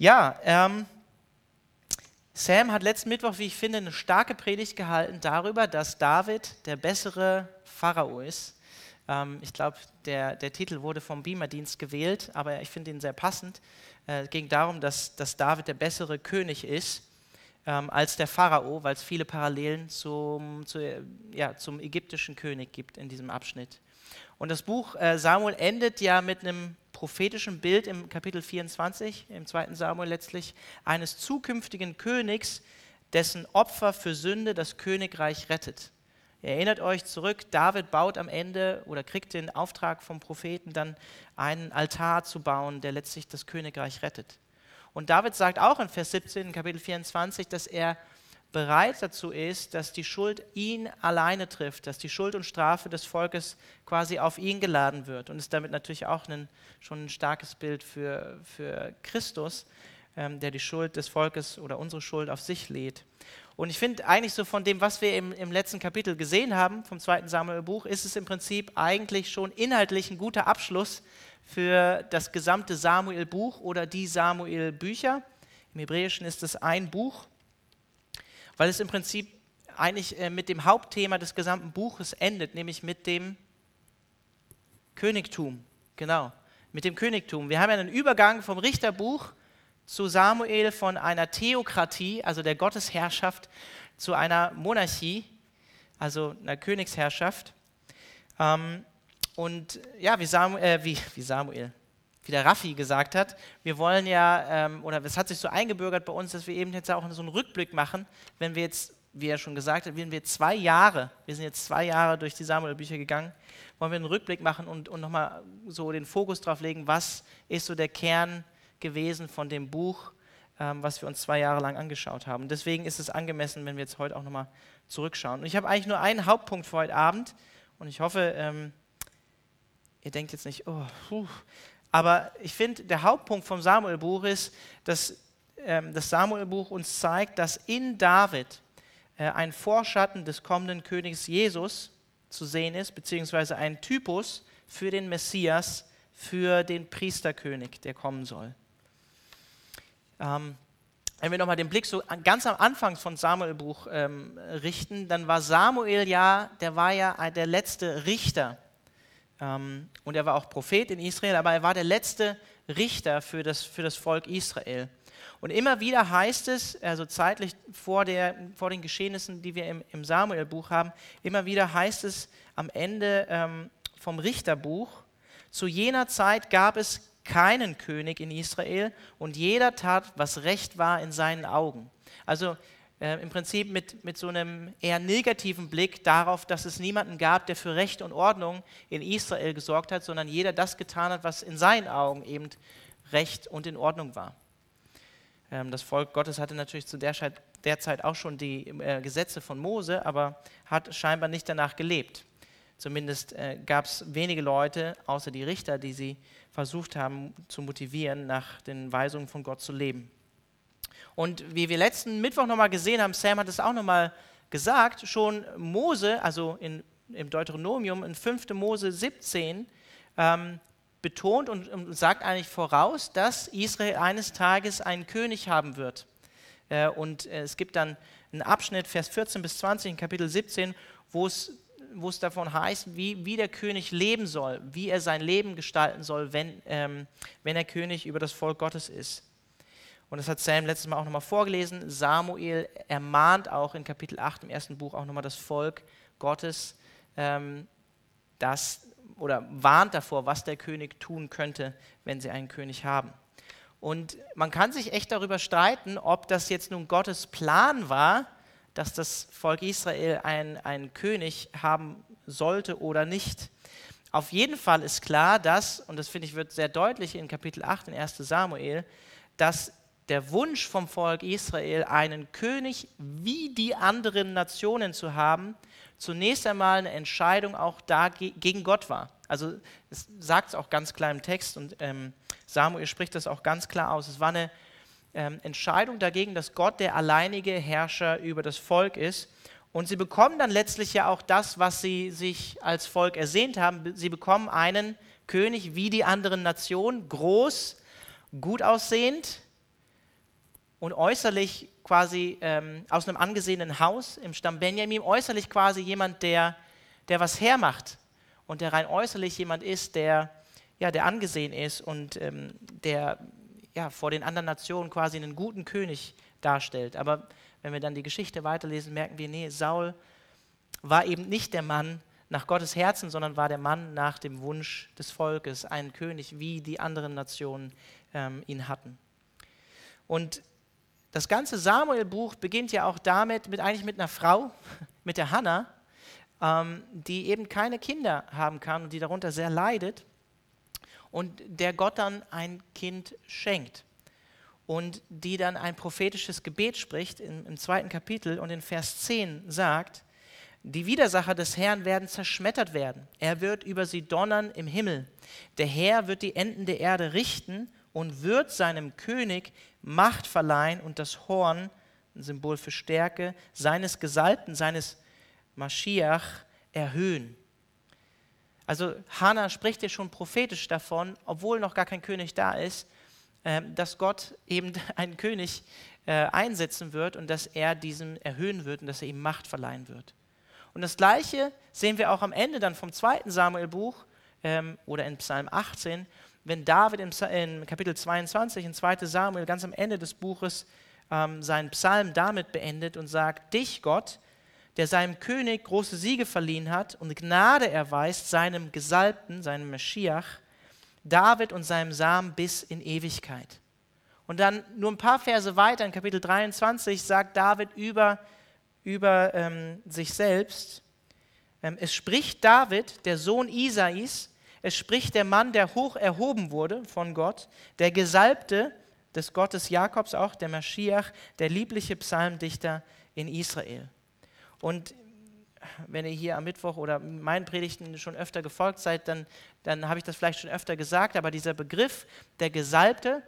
Ja, ähm, Sam hat letzten Mittwoch, wie ich finde, eine starke Predigt gehalten darüber, dass David der bessere Pharao ist. Ähm, ich glaube, der, der Titel wurde vom Beamer-Dienst gewählt, aber ich finde ihn sehr passend. Äh, es ging darum, dass, dass David der bessere König ist ähm, als der Pharao, weil es viele Parallelen zum, zu, ja, zum ägyptischen König gibt in diesem Abschnitt. Und das Buch äh, Samuel endet ja mit einem prophetischen Bild im Kapitel 24, im zweiten Samuel letztlich, eines zukünftigen Königs, dessen Opfer für Sünde das Königreich rettet. Ihr erinnert euch zurück, David baut am Ende oder kriegt den Auftrag vom Propheten dann einen Altar zu bauen, der letztlich das Königreich rettet. Und David sagt auch in Vers 17, in Kapitel 24, dass er bereit dazu ist, dass die Schuld ihn alleine trifft, dass die Schuld und Strafe des Volkes quasi auf ihn geladen wird. Und ist damit natürlich auch ein, schon ein starkes Bild für, für Christus, ähm, der die Schuld des Volkes oder unsere Schuld auf sich lädt. Und ich finde eigentlich so von dem, was wir im, im letzten Kapitel gesehen haben, vom zweiten Samuel-Buch, ist es im Prinzip eigentlich schon inhaltlich ein guter Abschluss für das gesamte Samuel-Buch oder die Samuel-Bücher. Im Hebräischen ist es ein Buch weil es im Prinzip eigentlich äh, mit dem Hauptthema des gesamten Buches endet, nämlich mit dem Königtum. Genau, mit dem Königtum. Wir haben ja einen Übergang vom Richterbuch zu Samuel von einer Theokratie, also der Gottesherrschaft, zu einer Monarchie, also einer Königsherrschaft. Ähm, und ja, wie Samuel, äh, wie, wie Samuel, wie der Raffi gesagt hat, wir wollen ja, ähm, oder es hat sich so eingebürgert bei uns, dass wir eben jetzt auch so einen Rückblick machen, wenn wir jetzt, wie er schon gesagt hat, wenn wir zwei Jahre, wir sind jetzt zwei Jahre durch die Samuel-Bücher gegangen, wollen wir einen Rückblick machen und, und nochmal so den Fokus drauf legen, was ist so der Kern gewesen von dem Buch, ähm, was wir uns zwei Jahre lang angeschaut haben. Deswegen ist es angemessen, wenn wir jetzt heute auch nochmal zurückschauen. Und ich habe eigentlich nur einen Hauptpunkt für heute Abend und ich hoffe, ähm, ihr denkt jetzt nicht, oh, puh, aber ich finde, der Hauptpunkt vom Samuelbuch ist, dass ähm, das Samuelbuch uns zeigt, dass in David äh, ein Vorschatten des kommenden Königs Jesus zu sehen ist, beziehungsweise ein Typus für den Messias, für den Priesterkönig, der kommen soll. Ähm, wenn wir nochmal den Blick so ganz am Anfang von Samuelbuch ähm, richten, dann war Samuel ja, der war ja der letzte Richter und er war auch Prophet in Israel, aber er war der letzte Richter für das, für das Volk Israel. Und immer wieder heißt es, also zeitlich vor, der, vor den Geschehnissen, die wir im, im Samuel-Buch haben, immer wieder heißt es am Ende ähm, vom Richterbuch, zu jener Zeit gab es keinen König in Israel und jeder tat, was recht war in seinen Augen. Also äh, im Prinzip mit, mit so einem eher negativen Blick darauf, dass es niemanden gab, der für Recht und Ordnung in Israel gesorgt hat, sondern jeder das getan hat, was in seinen Augen eben Recht und in Ordnung war. Ähm, das Volk Gottes hatte natürlich zu der, der Zeit auch schon die äh, Gesetze von Mose, aber hat scheinbar nicht danach gelebt. Zumindest äh, gab es wenige Leute, außer die Richter, die sie versucht haben zu motivieren, nach den Weisungen von Gott zu leben. Und wie wir letzten Mittwoch nochmal gesehen haben, Sam hat es auch nochmal gesagt, schon Mose, also in, im Deuteronomium in 5. Mose 17, ähm, betont und, und, sagt eigentlich voraus, dass Israel eines Tages einen König haben wird. Äh, und äh, es gibt dann einen Abschnitt, Vers 14 bis 20 in Kapitel 17, wo es wo es davon heißt, wie, wie der König leben soll, wie er sein Leben gestalten soll, wenn, ähm, wenn er König über das Volk Gottes ist. Und das hat Sam letztes Mal auch nochmal vorgelesen. Samuel ermahnt auch in Kapitel 8 im ersten Buch auch nochmal das Volk Gottes, ähm, das, oder warnt davor, was der König tun könnte, wenn sie einen König haben. Und man kann sich echt darüber streiten, ob das jetzt nun Gottes Plan war, dass das Volk Israel einen, König haben sollte oder nicht. Auf jeden Fall ist klar, dass, und das finde ich wird sehr deutlich in Kapitel 8 in 1 Samuel, dass der Wunsch vom Volk Israel, einen König wie die anderen Nationen zu haben, zunächst einmal eine Entscheidung auch da gegen Gott war. Also es sagt es auch ganz klar im Text und ähm, Samuel spricht das auch ganz klar aus. Es war eine ähm, Entscheidung dagegen, dass Gott der alleinige Herrscher über das Volk ist. Und sie bekommen dann letztlich ja auch das, was sie sich als Volk ersehnt haben. Sie bekommen einen König wie die anderen Nationen, groß, gut aussehend, und äußerlich quasi ähm, aus einem angesehenen Haus im Stamm Benjamin, äußerlich quasi jemand, der, der was hermacht und der rein äußerlich jemand ist, der, ja, der angesehen ist und ähm, der ja, vor den anderen Nationen quasi einen guten König darstellt. Aber wenn wir dann die Geschichte weiterlesen, merken wir, nee, Saul war eben nicht der Mann nach Gottes Herzen, sondern war der Mann nach dem Wunsch des Volkes, ein König, wie die anderen Nationen ähm, ihn hatten. Und das ganze Samuel-Buch beginnt ja auch damit, mit, eigentlich mit einer Frau, mit der Hannah, ähm, die eben keine Kinder haben kann und die darunter sehr leidet und der Gott dann ein Kind schenkt und die dann ein prophetisches Gebet spricht im, im zweiten Kapitel und in Vers 10 sagt, die Widersacher des Herrn werden zerschmettert werden. Er wird über sie donnern im Himmel. Der Herr wird die Enden der Erde richten und wird seinem König Macht verleihen und das Horn, ein Symbol für Stärke, seines Gesalbten, seines Maschiach erhöhen. Also Hannah spricht ja schon prophetisch davon, obwohl noch gar kein König da ist, ähm, dass Gott eben einen König äh, einsetzen wird und dass er diesen erhöhen wird und dass er ihm Macht verleihen wird. Und das Gleiche sehen wir auch am Ende dann vom zweiten Samuel-Buch ähm, oder in Psalm 18, wenn David in, Kapitel 22, in 2 Samuel, ganz am Ende des Buches, ähm, seinen Psalm damit beendet und sagt, dich Gott, der seinem König große Siege verliehen hat und Gnade erweist seinem Gesalbten, seinem Meschiach, David und seinem Samen bis in Ewigkeit. Und dann nur ein paar Verse weiter, in Kapitel 23, sagt David über, über ähm, sich selbst, ähm, es spricht David, der Sohn Isais, es spricht der Mann, der hoch erhoben wurde von Gott, der Gesalbte des Gottes Jakobs auch, der Maschiach, der liebliche Psalmdichter in Israel. Und wenn ihr hier am Mittwoch oder meinen Predigten schon öfter gefolgt seid, dann, dann habe ich das vielleicht schon öfter gesagt, aber dieser Begriff der Gesalbte,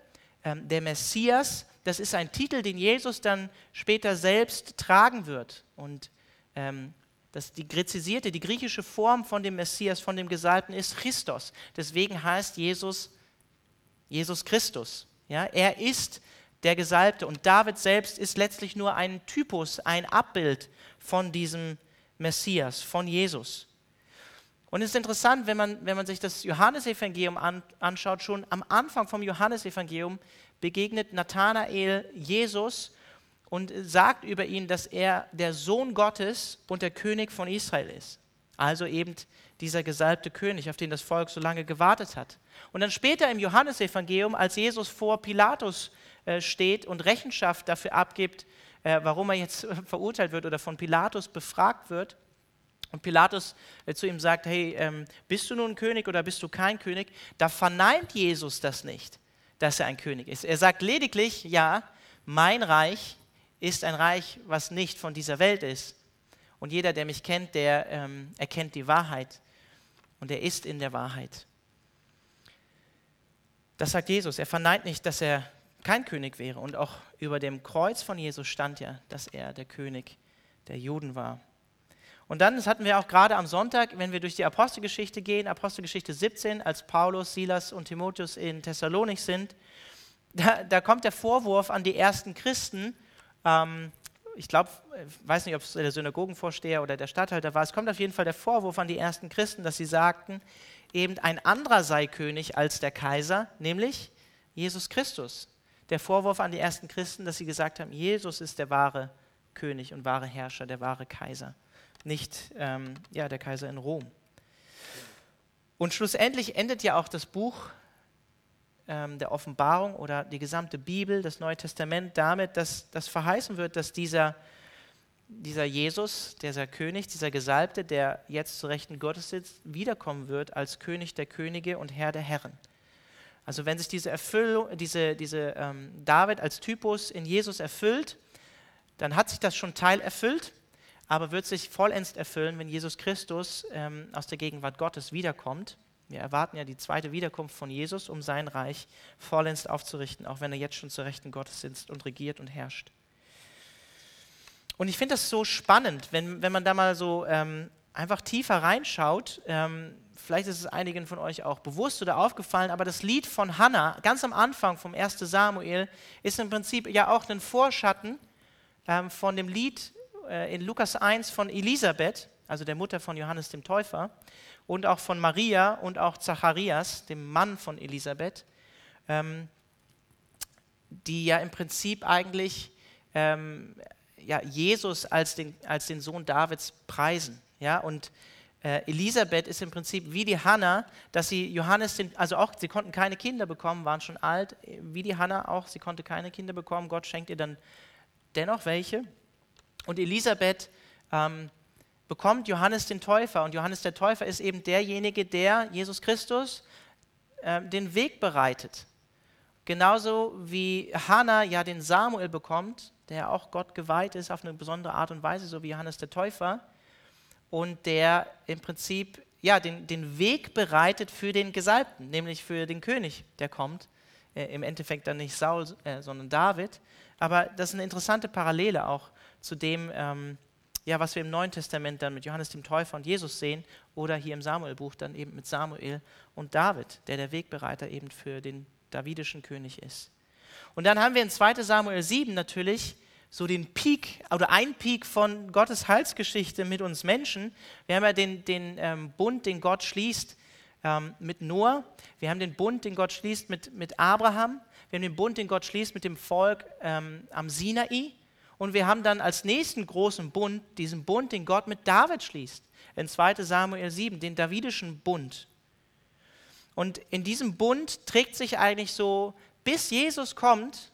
ähm, der Messias, das ist ein Titel, den Jesus dann später selbst tragen wird. Und ähm, das, die gräzisierte, die griechische Form von dem Messias, von dem Gesalbten ist Christos. Deswegen heißt Jesus Jesus Christus. Ja, er ist der Gesalbte und David selbst ist letztlich nur ein Typus, ein Abbild von diesem Messias, von Jesus. Und es ist interessant, wenn man, wenn man sich das Johannesevangelium an, anschaut, schon am Anfang vom Johannesevangelium begegnet Nathanael Jesus und sagt über ihn, dass er der Sohn Gottes und der König von Israel ist. Also eben dieser gesalbte König, auf den das Volk so lange gewartet hat. Und dann später im Johannesevangelium, als Jesus vor Pilatus äh, steht und Rechenschaft dafür abgibt, äh, warum er jetzt verurteilt wird oder von Pilatus befragt wird. Und Pilatus äh, zu ihm sagt, hey, ähm, bist du nun König oder bist du kein König? Da verneint Jesus das nicht, dass er ein König ist. Er sagt lediglich, ja, mein Reich ist ein Reich, was nicht von dieser Welt ist. Und jeder, der mich kennt, der ähm, erkennt die Wahrheit und er ist in der Wahrheit. Das sagt Jesus. Er verneint nicht, dass er kein König wäre. Und auch über dem Kreuz von Jesus stand ja, dass er der König der Juden war. Und dann, das hatten wir auch gerade am Sonntag, wenn wir durch die Apostelgeschichte gehen, Apostelgeschichte 17, als Paulus, Silas und Timotheus in Thessalonik sind, da, da kommt der Vorwurf an die ersten Christen, ähm, ich glaube, ich weiß nicht, ob es der Synagogenvorsteher oder der Statthalter war, es kommt auf jeden Fall der Vorwurf an die ersten Christen, dass sie sagten, eben ein anderer sei König als der Kaiser, nämlich Jesus Christus der Vorwurf an die ersten Christen, dass sie gesagt haben, Jesus ist der wahre König und wahre Herrscher, der wahre Kaiser, nicht ähm, ja, der Kaiser in Rom. Und schlussendlich endet ja auch das Buch ähm, der Offenbarung oder die gesamte Bibel, das Neue Testament, damit, dass das verheißen wird, dass dieser, dieser Jesus, dieser König, dieser Gesalbte, der jetzt zu Rechten Gottes sitzt, wiederkommen wird als König der Könige und Herr der Herren. Also wenn sich diese Erfüllung, diese, diese ähm, David als Typus in Jesus erfüllt, dann hat sich das schon Teil erfüllt, aber wird sich vollends erfüllen, wenn Jesus Christus ähm, aus der Gegenwart Gottes wiederkommt. Wir erwarten ja die zweite Wiederkunft von Jesus, um sein Reich vollends aufzurichten, auch wenn er jetzt schon zur Rechten Gottes sitzt und regiert und herrscht. Und ich finde das so spannend, wenn, wenn man da mal so ähm, einfach tiefer reinschaut. Ähm, vielleicht ist es einigen von euch auch bewusst oder aufgefallen, aber das Lied von Hannah, ganz am Anfang vom 1. Samuel, ist im Prinzip ja auch ein Vorschatten ähm, von dem Lied äh, in Lukas 1 von Elisabeth, also der Mutter von Johannes dem Täufer, und auch von Maria und auch Zacharias, dem Mann von Elisabeth, ähm, die ja im Prinzip eigentlich ähm, ja, Jesus als den, als den Sohn Davids preisen. Ja? Und äh, Elisabeth ist im Prinzip wie die Hannah, dass sie Johannes, den, also auch, sie konnten keine Kinder bekommen, waren schon alt, wie die Hannah auch, sie konnte keine Kinder bekommen, Gott schenkt ihr dann dennoch welche. Und Elisabeth ähm, bekommt Johannes den Täufer und Johannes der Täufer ist eben derjenige, der Jesus Christus äh, den Weg bereitet. Genauso wie Hannah ja den Samuel bekommt, der auch Gott geweiht ist auf eine besondere Art und Weise, so wie Johannes der Täufer, und der im Prinzip ja, den, den Weg bereitet für den Gesalbten, nämlich für den König, der kommt. Äh, Im Endeffekt dann nicht Saul, äh, sondern David. Aber das ist eine interessante Parallele auch zu dem, ähm, ja, was wir im Neuen Testament dann mit Johannes dem Täufer und Jesus sehen oder hier im Samuelbuch dann eben mit Samuel und David, der der Wegbereiter eben für den davidischen König ist. Und dann haben wir in 2 Samuel 7 natürlich so den Peak oder ein Peak von Gottes Heilsgeschichte mit uns Menschen. Wir haben ja den, den ähm, Bund, den Gott schließt ähm, mit Noah. Wir haben den Bund, den Gott schließt mit, mit Abraham. Wir haben den Bund, den Gott schließt mit dem Volk ähm, am Sinai. Und wir haben dann als nächsten großen Bund diesen Bund, den Gott mit David schließt. In 2 Samuel 7, den davidischen Bund. Und in diesem Bund trägt sich eigentlich so, bis Jesus kommt,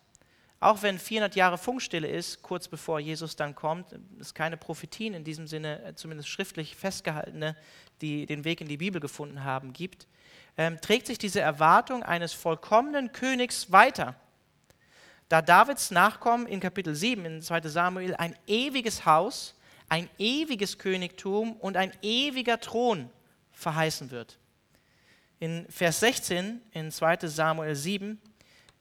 auch wenn 400 Jahre Funkstille ist, kurz bevor Jesus dann kommt, es keine Prophetien in diesem Sinne, äh, zumindest schriftlich festgehaltene, die den Weg in die Bibel gefunden haben, gibt, ähm, trägt sich diese Erwartung eines vollkommenen Königs weiter. Da Davids Nachkommen in Kapitel 7 in 2 Samuel ein ewiges Haus, ein ewiges Königtum und ein ewiger Thron verheißen wird. In Vers 16 in 2 Samuel 7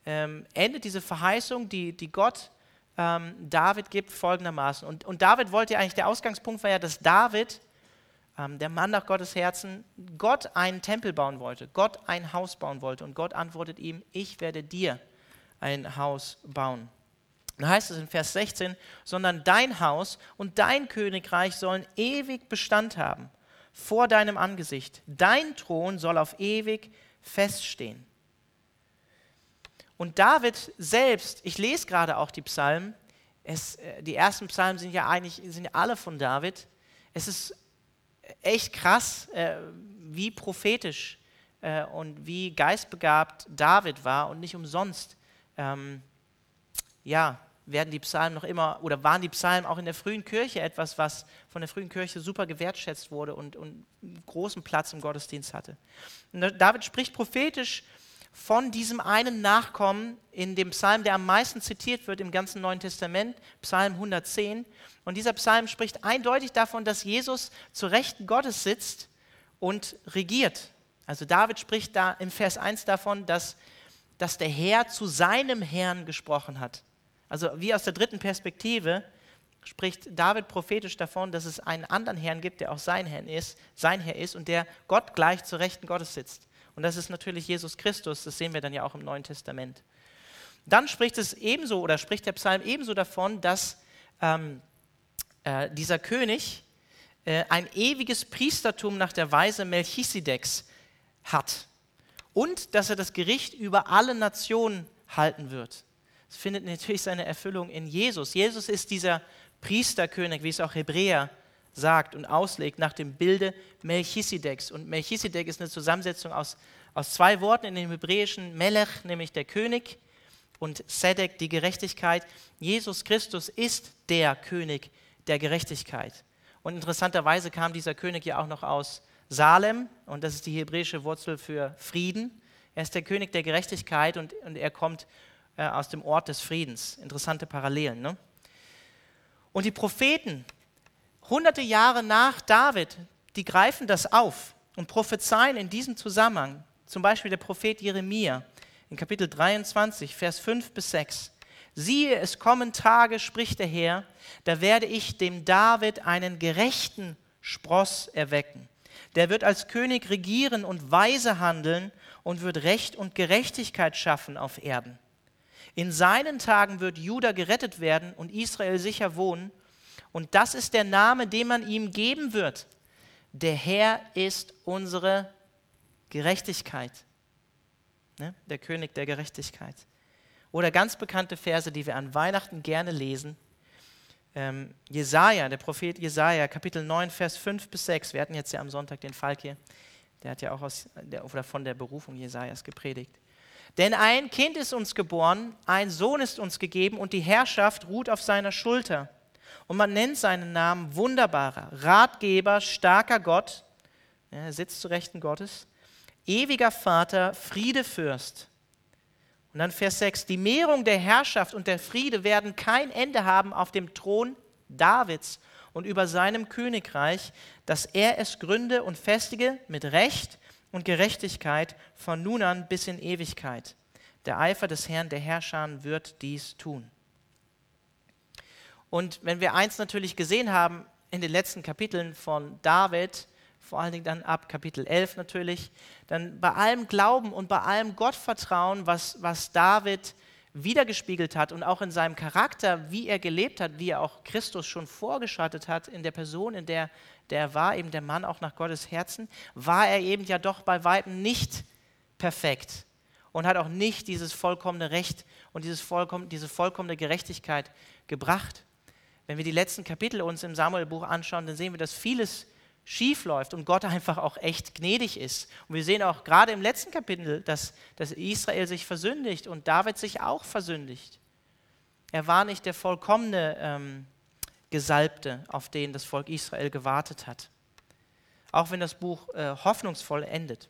ähm, endet diese Verheißung, die, die Gott ähm, David gibt, folgendermaßen. Und, und David wollte ja eigentlich, der Ausgangspunkt war ja, dass David, ähm, der Mann nach Gottes Herzen, Gott einen Tempel bauen wollte, Gott ein Haus bauen wollte. Und Gott antwortet ihm, ich werde dir ein Haus bauen. Dann heißt es in Vers 16, sondern dein Haus und dein Königreich sollen ewig Bestand haben vor deinem Angesicht. Dein Thron soll auf ewig feststehen. Und David selbst, ich lese gerade auch die Psalmen, es, äh, die ersten Psalmen sind ja eigentlich sind alle von David. Es ist echt krass, äh, wie prophetisch äh, und wie geistbegabt David war und nicht umsonst. Ähm, ja, werden die Psalmen noch immer, oder waren die Psalmen auch in der frühen Kirche etwas, was von der frühen Kirche super gewertschätzt wurde und, und großen Platz im Gottesdienst hatte. Und David spricht prophetisch von diesem einen Nachkommen in dem Psalm, der am meisten zitiert wird im ganzen Neuen Testament, Psalm 110. Und dieser Psalm spricht eindeutig davon, dass Jesus zu Rechten Gottes sitzt und regiert. Also David spricht da im Vers 1 davon, dass, dass der Herr zu seinem Herrn gesprochen hat. Also wie aus der dritten Perspektive spricht David prophetisch davon, dass es einen anderen Herrn gibt, der auch sein Herr ist, sein Herr ist und der Gott gleich zu Rechten Gottes sitzt. Und das ist natürlich Jesus Christus, das sehen wir dann ja auch im Neuen Testament. Dann spricht es ebenso oder spricht der Psalm ebenso davon, dass ähm, äh, dieser König äh, ein ewiges Priestertum nach der Weise Melchisedeks hat und dass er das Gericht über alle Nationen halten wird. Das findet natürlich seine Erfüllung in Jesus. Jesus ist dieser Priesterkönig, wie es auch Hebräer sagt und auslegt nach dem Bilde Melchisedeks. Und Melchisedek ist eine Zusammensetzung aus, aus zwei Worten in dem Hebräischen, Melech, nämlich der König, und Sedek, die Gerechtigkeit. Jesus Christus ist der König der Gerechtigkeit. Und interessanterweise kam dieser König ja auch noch aus Salem, und das ist die hebräische Wurzel für Frieden. Er ist der König der Gerechtigkeit und, und er kommt äh, aus dem Ort des Friedens. Interessante Parallelen. Ne? Und die Propheten, hunderte Jahre nach David, die greifen das auf und prophezeien in diesem Zusammenhang. Zum Beispiel der Prophet Jeremia in Kapitel 23, Vers 5 bis 6. Siehe, es kommen Tage, spricht der Herr, da werde ich dem David einen gerechten Spross erwecken, Der wird als König regieren und weise handeln und wird Recht und Gerechtigkeit schaffen auf Erden. In seinen Tagen wird Juda gerettet werden und Israel sicher wohnen. Und das ist der Name, den man ihm geben wird. Der Herr ist unsere Gerechtigkeit. Ne? Der König der Gerechtigkeit. Oder ganz bekannte Verse, die wir an Weihnachten gerne lesen. Ähm, Jesaja, der Prophet Jesaja, Kapitel 9, Vers 5 bis 6. Wir hatten jetzt ja am Sonntag den Falk hier. Der hat ja auch aus, der, oder von der Berufung Jesajas gepredigt. Denn ein Kind ist uns geboren, ein Sohn ist uns gegeben und die Herrschaft ruht auf seiner Schulter. Und man nennt seinen Namen wunderbarer, Ratgeber, starker Gott, er sitzt zu Rechten Gottes, ewiger Vater, Friedefürst. Und dann Vers 6, die Mehrung der Herrschaft und der Friede werden kein Ende haben auf dem Thron Davids und über seinem Königreich, dass er es gründe und festige mit Recht und Gerechtigkeit von nun an bis in Ewigkeit. Der Eifer des Herrn der Herrscher wird dies tun. Und wenn wir eins natürlich gesehen haben in den letzten Kapiteln von David, vor allen Dingen dann ab Kapitel 11 natürlich, dann bei allem Glauben und bei allem Gottvertrauen, was, was David wiedergespiegelt hat und auch in seinem Charakter, wie er gelebt hat, wie er auch Christus schon vorgeschattet hat in der Person, in der der war, eben der Mann auch nach Gottes Herzen, war er eben ja doch bei weitem nicht perfekt und hat auch nicht dieses vollkommene Recht und dieses vollkommen, diese vollkommene Gerechtigkeit gebracht. Wenn wir die letzten Kapitel uns im Samuelbuch anschauen, dann sehen wir, dass vieles schief läuft und Gott einfach auch echt gnädig ist. Und wir sehen auch gerade im letzten Kapitel, dass, dass Israel sich versündigt und David sich auch versündigt. Er war nicht der vollkommene ähm, Gesalbte, auf den das Volk Israel gewartet hat. Auch wenn das Buch äh, hoffnungsvoll endet.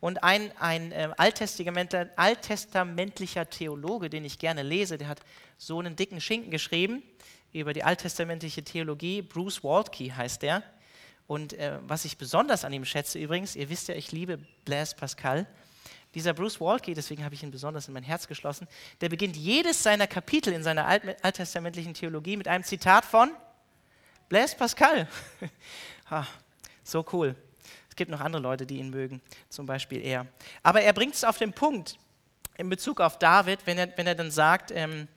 Und ein, ein äh, alttestamentlicher, alttestamentlicher Theologe, den ich gerne lese, der hat so einen dicken Schinken geschrieben über die alttestamentliche Theologie. Bruce Waltke heißt der. Und äh, was ich besonders an ihm schätze übrigens, ihr wisst ja, ich liebe Blaise Pascal. Dieser Bruce Waltke, deswegen habe ich ihn besonders in mein Herz geschlossen, der beginnt jedes seiner Kapitel in seiner alt alttestamentlichen Theologie mit einem Zitat von Blaise Pascal. ah, so cool. Es gibt noch andere Leute, die ihn mögen, zum Beispiel er. Aber er bringt es auf den Punkt in Bezug auf David, wenn er, wenn er dann sagt, ähm,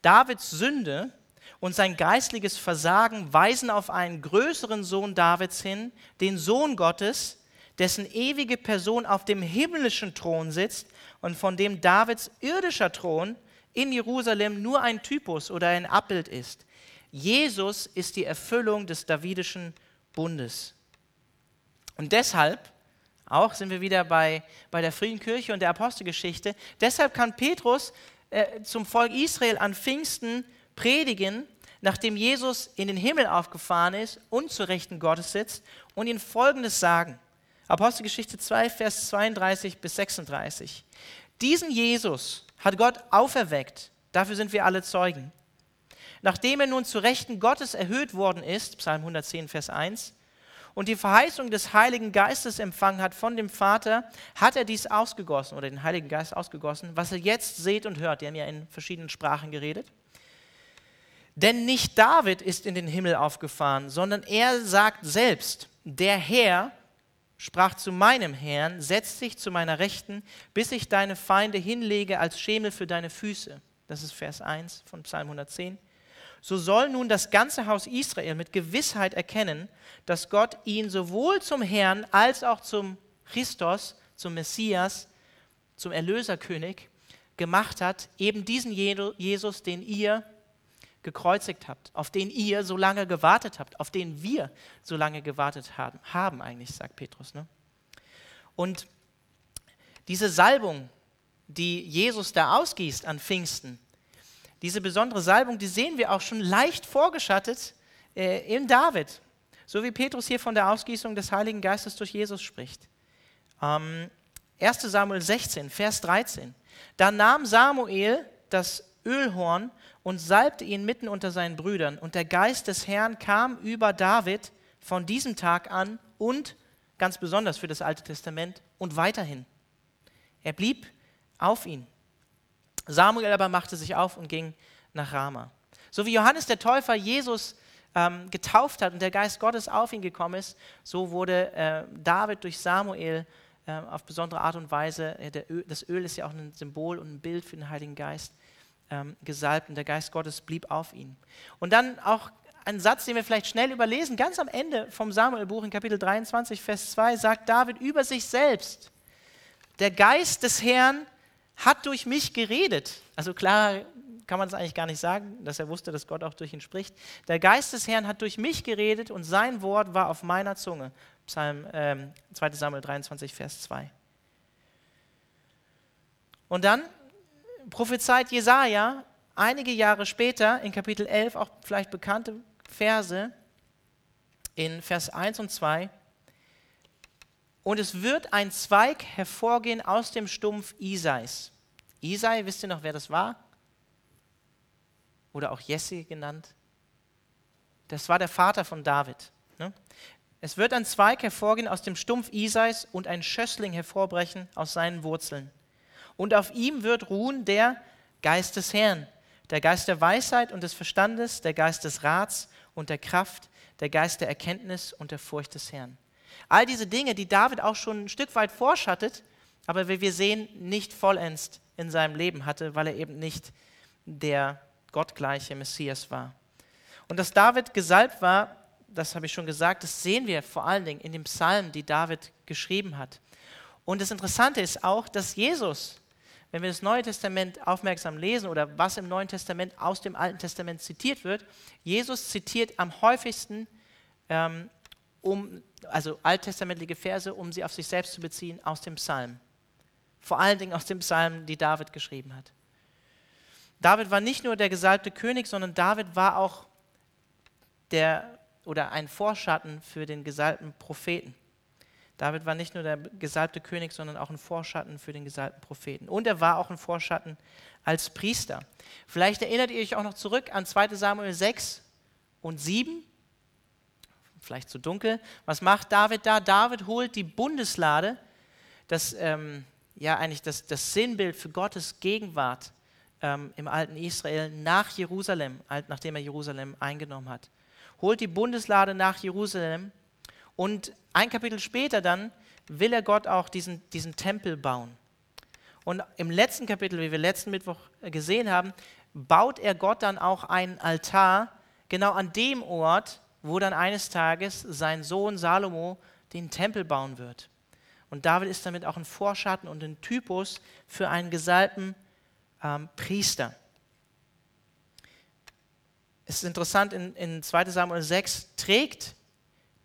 Davids Sünde und sein geistliches Versagen weisen auf einen größeren Sohn Davids hin, den Sohn Gottes, dessen ewige Person auf dem himmlischen Thron sitzt und von dem Davids irdischer Thron in Jerusalem nur ein Typus oder ein Abbild ist. Jesus ist die Erfüllung des davidischen Bundes. Und deshalb, auch sind wir wieder bei, bei der Friedenkirche und der Apostelgeschichte, deshalb kann Petrus äh, zum Volk Israel an Pfingsten predigen, nachdem Jesus in den Himmel aufgefahren ist und zur Rechten Gottes sitzt und ihnen Folgendes sagen. Apostelgeschichte 2, Vers 32 bis 36. Diesen Jesus hat Gott auferweckt, dafür sind wir alle Zeugen. Nachdem er nun zu Rechten Gottes erhöht worden ist, Psalm 110, Vers 1, und die Verheißung des Heiligen Geistes empfangen hat von dem Vater, hat er dies ausgegossen oder den Heiligen Geist ausgegossen, was er jetzt seht und hört. Die haben ja in verschiedenen Sprachen geredet. Denn nicht David ist in den Himmel aufgefahren, sondern er sagt selbst, der Herr sprach zu meinem Herrn, setz dich zu meiner Rechten, bis ich deine Feinde hinlege als Schemel für deine Füße. Das ist Vers 1 von Psalm 110. So soll nun das ganze Haus Israel mit Gewissheit erkennen, dass Gott ihn sowohl zum Herrn als auch zum Christus, zum Messias, zum Erlöserkönig gemacht hat, eben diesen Jesus, den ihr gekreuzigt habt, auf den ihr so lange gewartet habt, auf den wir so lange gewartet haben, haben eigentlich, sagt Petrus. Ne? Und diese Salbung, die Jesus da ausgießt an Pfingsten, diese besondere Salbung, die sehen wir auch schon leicht vorgeschattet äh, in David, so wie Petrus hier von der Ausgießung des Heiligen Geistes durch Jesus spricht. Ähm, 1 Samuel 16, Vers 13. Da nahm Samuel das Ölhorn und salbte ihn mitten unter seinen Brüdern. Und der Geist des Herrn kam über David von diesem Tag an und ganz besonders für das Alte Testament und weiterhin. Er blieb auf ihn. Samuel aber machte sich auf und ging nach Rama. So wie Johannes der Täufer Jesus ähm, getauft hat und der Geist Gottes auf ihn gekommen ist, so wurde äh, David durch Samuel äh, auf besondere Art und Weise, äh, das Öl ist ja auch ein Symbol und ein Bild für den Heiligen Geist, ähm, gesalbt und der Geist Gottes blieb auf ihm. Und dann auch ein Satz, den wir vielleicht schnell überlesen, ganz am Ende vom Samuelbuch in Kapitel 23, Vers 2, sagt David über sich selbst, der Geist des Herrn hat durch mich geredet. Also klar kann man es eigentlich gar nicht sagen, dass er wusste, dass Gott auch durch ihn spricht. Der Geist des Herrn hat durch mich geredet und sein Wort war auf meiner Zunge. Psalm ähm, 2 Samuel 23, Vers 2. Und dann prophezeit Jesaja einige Jahre später in Kapitel 11 auch vielleicht bekannte Verse in Vers 1 und 2. Und es wird ein Zweig hervorgehen aus dem Stumpf Isais. Isai, wisst ihr noch, wer das war? Oder auch Jesse genannt. Das war der Vater von David. Ne? Es wird ein Zweig hervorgehen aus dem Stumpf Isais und ein Schössling hervorbrechen aus seinen Wurzeln. Und auf ihm wird ruhen der Geist des Herrn, der Geist der Weisheit und des Verstandes, der Geist des Rats und der Kraft, der Geist der Erkenntnis und der Furcht des Herrn. All diese Dinge, die David auch schon ein Stück weit vorschattet, aber wie wir sehen, nicht vollends in seinem Leben hatte, weil er eben nicht der gottgleiche Messias war. Und dass David gesalbt war, das habe ich schon gesagt, das sehen wir vor allen Dingen in den Psalmen, die David geschrieben hat. Und das Interessante ist auch, dass Jesus, wenn wir das Neue Testament aufmerksam lesen oder was im Neuen Testament aus dem Alten Testament zitiert wird, Jesus zitiert am häufigsten, ähm, um, also alttestamentliche Verse, um sie auf sich selbst zu beziehen, aus dem Psalm. Vor allen Dingen aus dem Psalm, die David geschrieben hat. David war nicht nur der gesalbte König, sondern David war auch der oder ein Vorschatten für den gesalbten Propheten. David war nicht nur der gesalbte König, sondern auch ein Vorschatten für den gesalbten Propheten. Und er war auch ein Vorschatten als Priester. Vielleicht erinnert ihr euch auch noch zurück an 2 Samuel 6 und 7. Vielleicht zu dunkel. Was macht David da? David holt die Bundeslade, das, ähm, ja eigentlich das, das Sinnbild für Gottes Gegenwart ähm, im alten Israel, nach Jerusalem, nachdem er Jerusalem eingenommen hat. Holt die Bundeslade nach Jerusalem und ein Kapitel später dann will er Gott auch diesen, diesen Tempel bauen. Und im letzten Kapitel, wie wir letzten Mittwoch gesehen haben, baut er Gott dann auch einen Altar, genau an dem Ort, wo dann eines Tages sein Sohn Salomo den Tempel bauen wird. Und David ist damit auch ein Vorschatten und ein Typus für einen gesalbten ähm, Priester. Es ist interessant, in, in 2 Samuel 6 trägt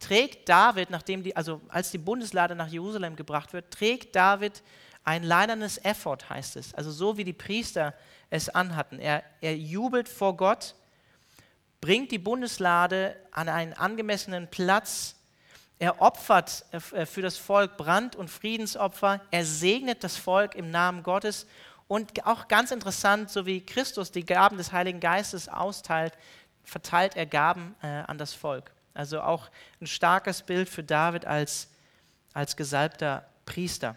trägt David, nachdem die, also als die Bundeslade nach Jerusalem gebracht wird, trägt David ein leinernes Effort, heißt es. Also so wie die Priester es anhatten. Er, er jubelt vor Gott, bringt die Bundeslade an einen angemessenen Platz. Er opfert äh, für das Volk Brand- und Friedensopfer. Er segnet das Volk im Namen Gottes. Und auch ganz interessant, so wie Christus die Gaben des Heiligen Geistes austeilt, verteilt er Gaben äh, an das Volk. Also auch ein starkes Bild für David als, als gesalbter Priester.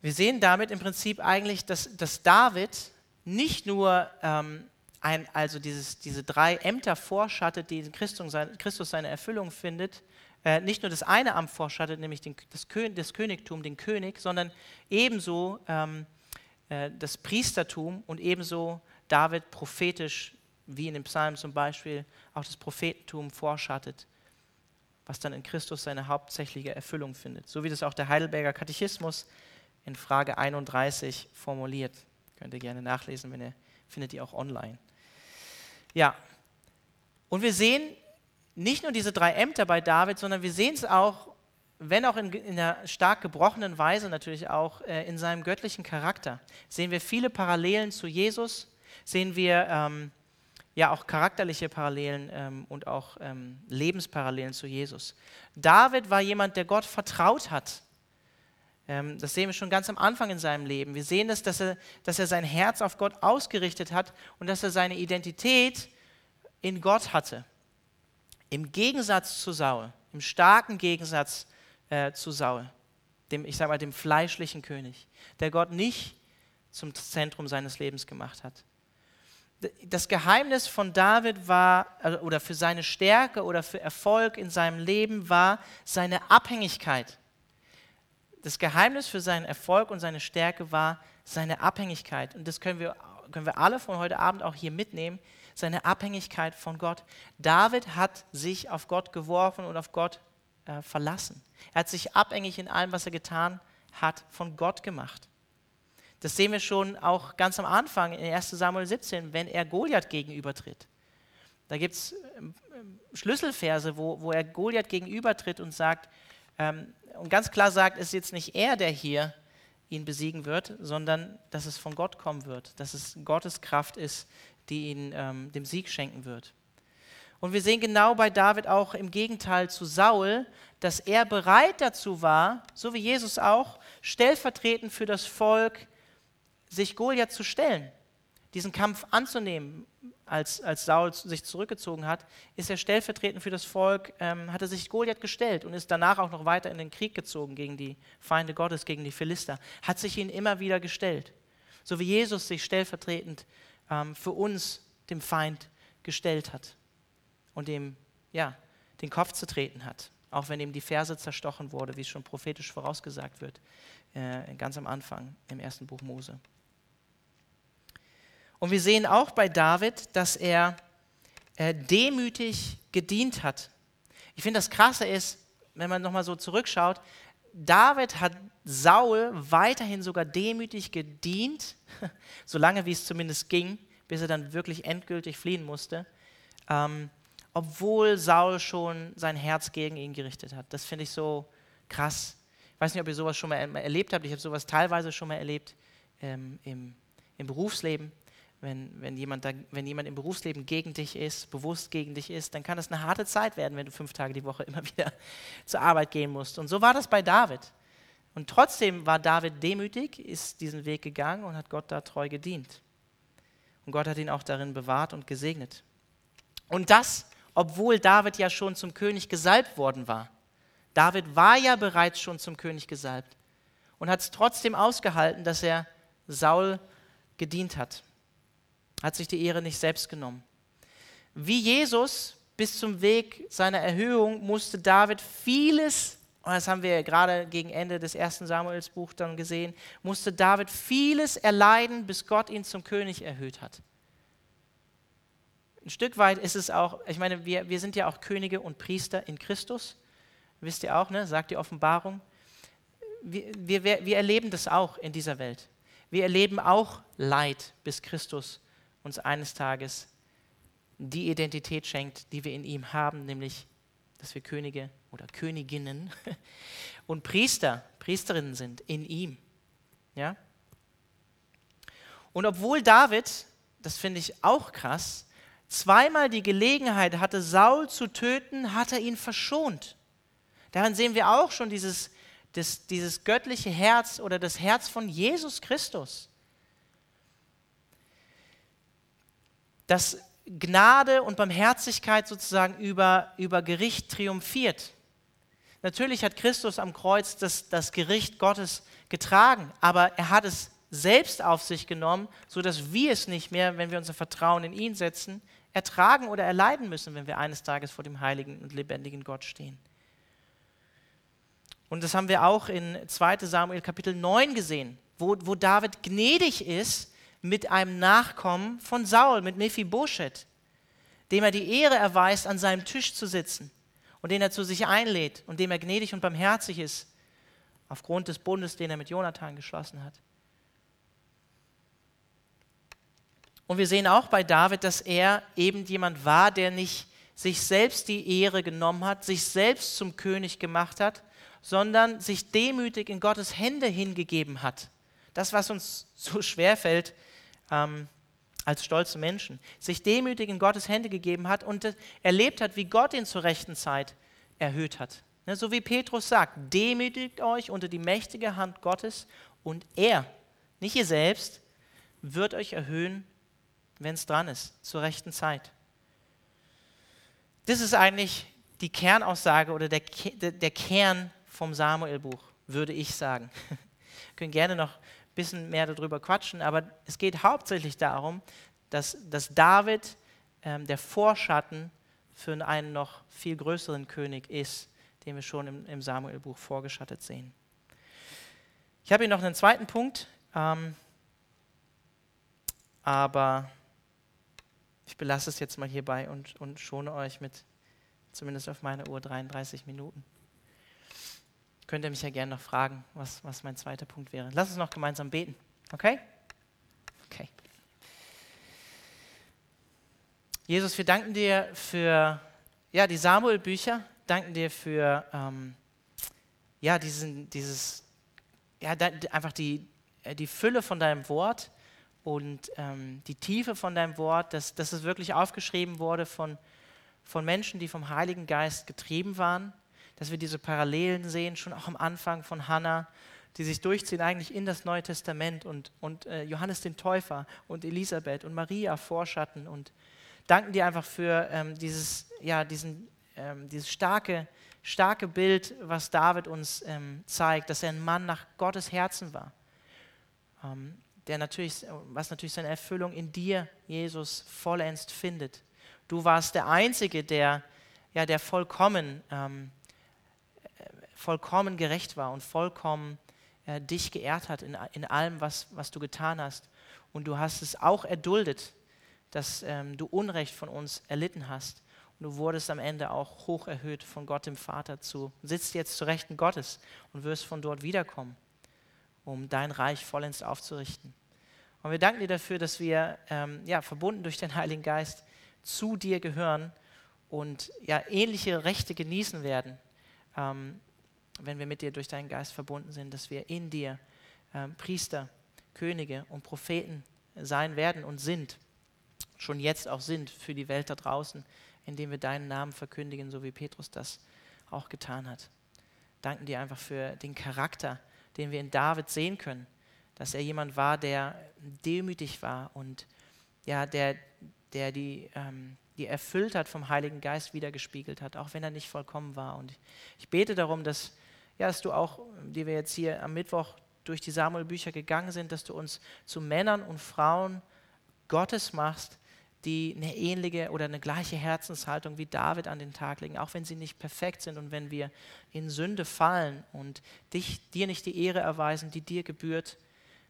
Wir sehen damit im Prinzip eigentlich, dass, dass David nicht nur ähm, ein, also dieses, diese drei Ämter vorschattet, die in Christus, seine Erfüllung findet, äh, nicht nur das eine Amt vorschattet, nämlich den, das, Kön das, Königtum, den König, sondern ebenso ähm, äh, das Priestertum und ebenso David prophetisch wie in den Psalmen zum Beispiel auch das Prophetentum vorschattet, was dann in Christus seine hauptsächliche Erfüllung findet. So wie das auch der Heidelberger Katechismus in Frage 31 formuliert. Könnt ihr gerne nachlesen, wenn ihr findet ihr auch online. Ja, und wir sehen nicht nur diese drei Ämter bei David, sondern wir sehen es auch, wenn auch in, in einer stark gebrochenen Weise natürlich auch äh, in seinem göttlichen Charakter. Sehen wir viele Parallelen zu Jesus, sehen wir ähm, ja auch charakterliche Parallelen ähm, und auch ähm, Lebensparallelen zu Jesus. David war jemand, der Gott vertraut hat. Ähm, das sehen wir schon ganz am Anfang in seinem Leben. Wir sehen das, dass er, dass er sein Herz auf Gott ausgerichtet hat und dass er seine Identität in Gott hatte. Im Gegensatz zu Saul, im starken Gegensatz äh, zu Saul, dem, ich sage mal, dem fleischlichen König, der Gott nicht zum Zentrum seines Lebens gemacht hat. Das Geheimnis von David war, also, oder für seine Stärke oder für Erfolg in seinem Leben war seine Abhängigkeit. Das Geheimnis für seinen Erfolg und seine Stärke war seine Abhängigkeit. Und das können wir, können wir alle von heute Abend auch hier mitnehmen, seine Abhängigkeit von Gott. David hat sich auf Gott geworfen und auf Gott äh, verlassen. Er hat sich abhängig in allem, was er getan hat, von Gott gemacht. Das sehen wir schon auch ganz am Anfang in 1 Samuel 17, wenn er Goliath gegenübertritt. Da gibt es ähm, Schlüsselverse, wo, wo er Goliath gegenübertritt und sagt, ähm, und ganz klar sagt, es ist jetzt nicht er, der hier ihn besiegen wird, sondern dass es von Gott kommen wird, dass es Gottes Kraft ist, die ihn ähm, dem Sieg schenken wird. Und wir sehen genau bei David auch im Gegenteil zu Saul, dass er bereit dazu war, so wie Jesus auch, stellvertretend für das Volk sich Goliath zu stellen, diesen Kampf anzunehmen, als, als Saul sich zurückgezogen hat, ist er stellvertretend für das Volk, ähm, hat er sich Goliath gestellt und ist danach auch noch weiter in den Krieg gezogen gegen die Feinde Gottes, gegen die Philister, hat sich ihnen immer wieder gestellt. So wie Jesus sich stellvertretend ähm, für uns, dem Feind, gestellt hat und dem, ja, den Kopf zu treten hat, auch wenn ihm die Ferse zerstochen wurde, wie es schon prophetisch vorausgesagt wird, äh, ganz am Anfang im ersten Buch Mose. Und wir sehen auch bei David, dass er äh, demütig gedient hat. Ich finde, das Krasse ist, wenn man nochmal so zurückschaut, David hat Saul weiterhin sogar demütig gedient, solange wie es zumindest ging, bis er dann wirklich endgültig fliehen musste, ähm, obwohl Saul schon sein Herz gegen ihn gerichtet hat. Das finde ich so krass. Ich weiß nicht, ob ihr sowas schon mal erlebt habt. Ich habe sowas teilweise schon mal erlebt ähm, im, im Berufsleben wenn, wenn, jemand da, wenn jemand im Berufsleben gegen dich ist, bewusst gegen dich ist, dann kann das eine harte Zeit werden, wenn du fünf Tage die Woche immer wieder zur Arbeit gehen musst. Und so war das bei David. Und trotzdem war David demütig, ist diesen Weg gegangen und hat Gott da treu gedient. Und Gott hat ihn auch darin bewahrt und gesegnet. Und das, obwohl David ja schon zum König gesalbt worden war. David war ja bereits schon zum König gesalbt und hat es trotzdem ausgehalten, dass er Saul gedient hat hat sich die Ehre nicht selbst genommen. Wie Jesus bis zum Weg seiner Erhöhung musste David vieles, und das haben wir gerade gegen Ende des ersten Samuelsbuch dann gesehen, musste David vieles erleiden, bis Gott ihn zum König erhöht hat. Ein Stück weit ist es auch, ich meine, wir, wir sind ja auch Könige und Priester in Christus, wisst ihr auch, ne? sagt die Offenbarung. Wir, wir, wir erleben das auch in dieser Welt. Wir erleben auch Leid, bis Christus uns eines Tages die Identität schenkt, die wir in ihm haben, nämlich, dass wir Könige oder Königinnen und Priester, Priesterinnen sind in ihm. Ja? Und obwohl David, das finde ich auch krass, zweimal die Gelegenheit hatte, Saul zu töten, hat er ihn verschont. Daran sehen wir auch schon dieses, das, dieses göttliche Herz oder das Herz von Jesus Christus. Dass Gnade und Barmherzigkeit sozusagen über, über Gericht triumphiert. Natürlich hat Christus am Kreuz das, das Gericht Gottes getragen, aber er hat es selbst auf sich genommen, sodass wir es nicht mehr, wenn wir unser Vertrauen in ihn setzen, ertragen oder erleiden müssen, wenn wir eines Tages vor dem heiligen und lebendigen Gott stehen. Und das haben wir auch in 2 Samuel Kapitel 9 gesehen, wo, wo David gnädig ist mit einem Nachkommen von Saul, mit Mephibosheth, dem er die Ehre erweist, an seinem Tisch zu sitzen und den er zu sich einlädt und dem er gnädig und barmherzig ist, aufgrund des Bundes, den er mit Jonathan geschlossen hat. Und wir sehen auch bei David, dass er eben jemand war, der nicht sich selbst die Ehre genommen hat, sich selbst zum König gemacht hat, sondern sich demütig in Gottes Hände hingegeben hat. Das, was uns so schwer fällt, ähm, als stolze Menschen, sich demütig in Gottes Hände gegeben hat und erlebt hat, wie Gott ihn zur rechten Zeit erhöht hat. Ne, so wie Petrus sagt, demütigt euch unter die mächtige Hand Gottes und er, nicht ihr selbst, wird euch erhöhen, wenn es dran ist, zur rechten Zeit. Das ist eigentlich die Kernaussage oder der, der Kern vom Samuelbuch, würde ich sagen. Wir können gerne noch bisschen mehr darüber quatschen, aber es geht hauptsächlich darum, dass, dass David ähm, der Vorschatten für einen noch viel größeren König ist, den wir schon im, im Samuel-Buch vorgeschattet sehen. Ich habe hier noch einen zweiten Punkt, ähm, aber ich belasse es jetzt mal hierbei und, und schone euch mit zumindest auf meine Uhr 33 Minuten. Könnt ihr mich ja gerne noch fragen, was, was mein zweiter Punkt wäre. Lass uns noch gemeinsam beten, okay? Okay. Jesus, wir danken dir für ja, die Samuel-Bücher, danken dir für ähm, ja, diesen, dieses, ja, einfach die, äh, die Fülle von deinem Wort und ähm, die Tiefe von deinem Wort, dass, dass es wirklich aufgeschrieben wurde von, von Menschen, die vom Heiligen Geist getrieben waren, dass wir diese Parallelen sehen, schon auch am Anfang von Hannah, die sich durchziehen eigentlich in das Neue Testament und, und äh, Johannes den Täufer und Elisabeth und Maria vorschatten und danken dir einfach für ähm, dieses, ja, diesen, ähm, dieses starke, starke Bild, was David uns ähm, zeigt, dass er ein Mann nach Gottes Herzen war. Ähm, der natürlich, was natürlich seine Erfüllung in dir, Jesus, vollends findet. Du warst der Einzige, der, ja, der vollkommen, ähm, vollkommen gerecht war und vollkommen äh, dich geehrt hat in, in allem, was, was du getan hast. Und du hast es auch erduldet, dass ähm, du Unrecht von uns erlitten hast. Und du wurdest am Ende auch hoch erhöht von Gott dem Vater zu, sitzt jetzt zu Rechten Gottes und wirst von dort wiederkommen um dein Reich vollends aufzurichten. Und wir danken dir dafür, dass wir ähm, ja, verbunden durch den Heiligen Geist zu dir gehören und ja, ähnliche Rechte genießen werden, ähm, wenn wir mit dir durch deinen Geist verbunden sind, dass wir in dir ähm, Priester, Könige und Propheten sein werden und sind, schon jetzt auch sind für die Welt da draußen, indem wir deinen Namen verkündigen, so wie Petrus das auch getan hat. Danken dir einfach für den Charakter, den wir in David sehen können, dass er jemand war, der demütig war und ja, der, der die, ähm, die Erfülltheit vom Heiligen Geist wiedergespiegelt hat, auch wenn er nicht vollkommen war. Und ich bete darum, dass, ja, dass du auch, die wir jetzt hier am Mittwoch durch die Samuel-Bücher gegangen sind, dass du uns zu Männern und Frauen Gottes machst, die eine ähnliche oder eine gleiche Herzenshaltung wie David an den Tag legen, auch wenn sie nicht perfekt sind und wenn wir in Sünde fallen und dich, dir nicht die Ehre erweisen, die dir gebührt,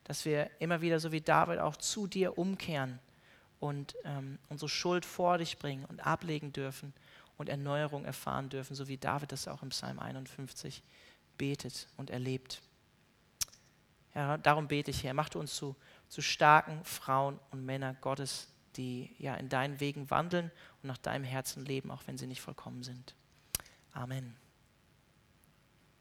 dass wir immer wieder so wie David auch zu dir umkehren und ähm, unsere Schuld vor dich bringen und ablegen dürfen und Erneuerung erfahren dürfen, so wie David das auch im Psalm 51 betet und erlebt. Ja, darum bete ich, Herr, mach du uns zu, zu starken Frauen und Männern Gottes die ja in deinen Wegen wandeln und nach deinem Herzen leben, auch wenn sie nicht vollkommen sind. Amen.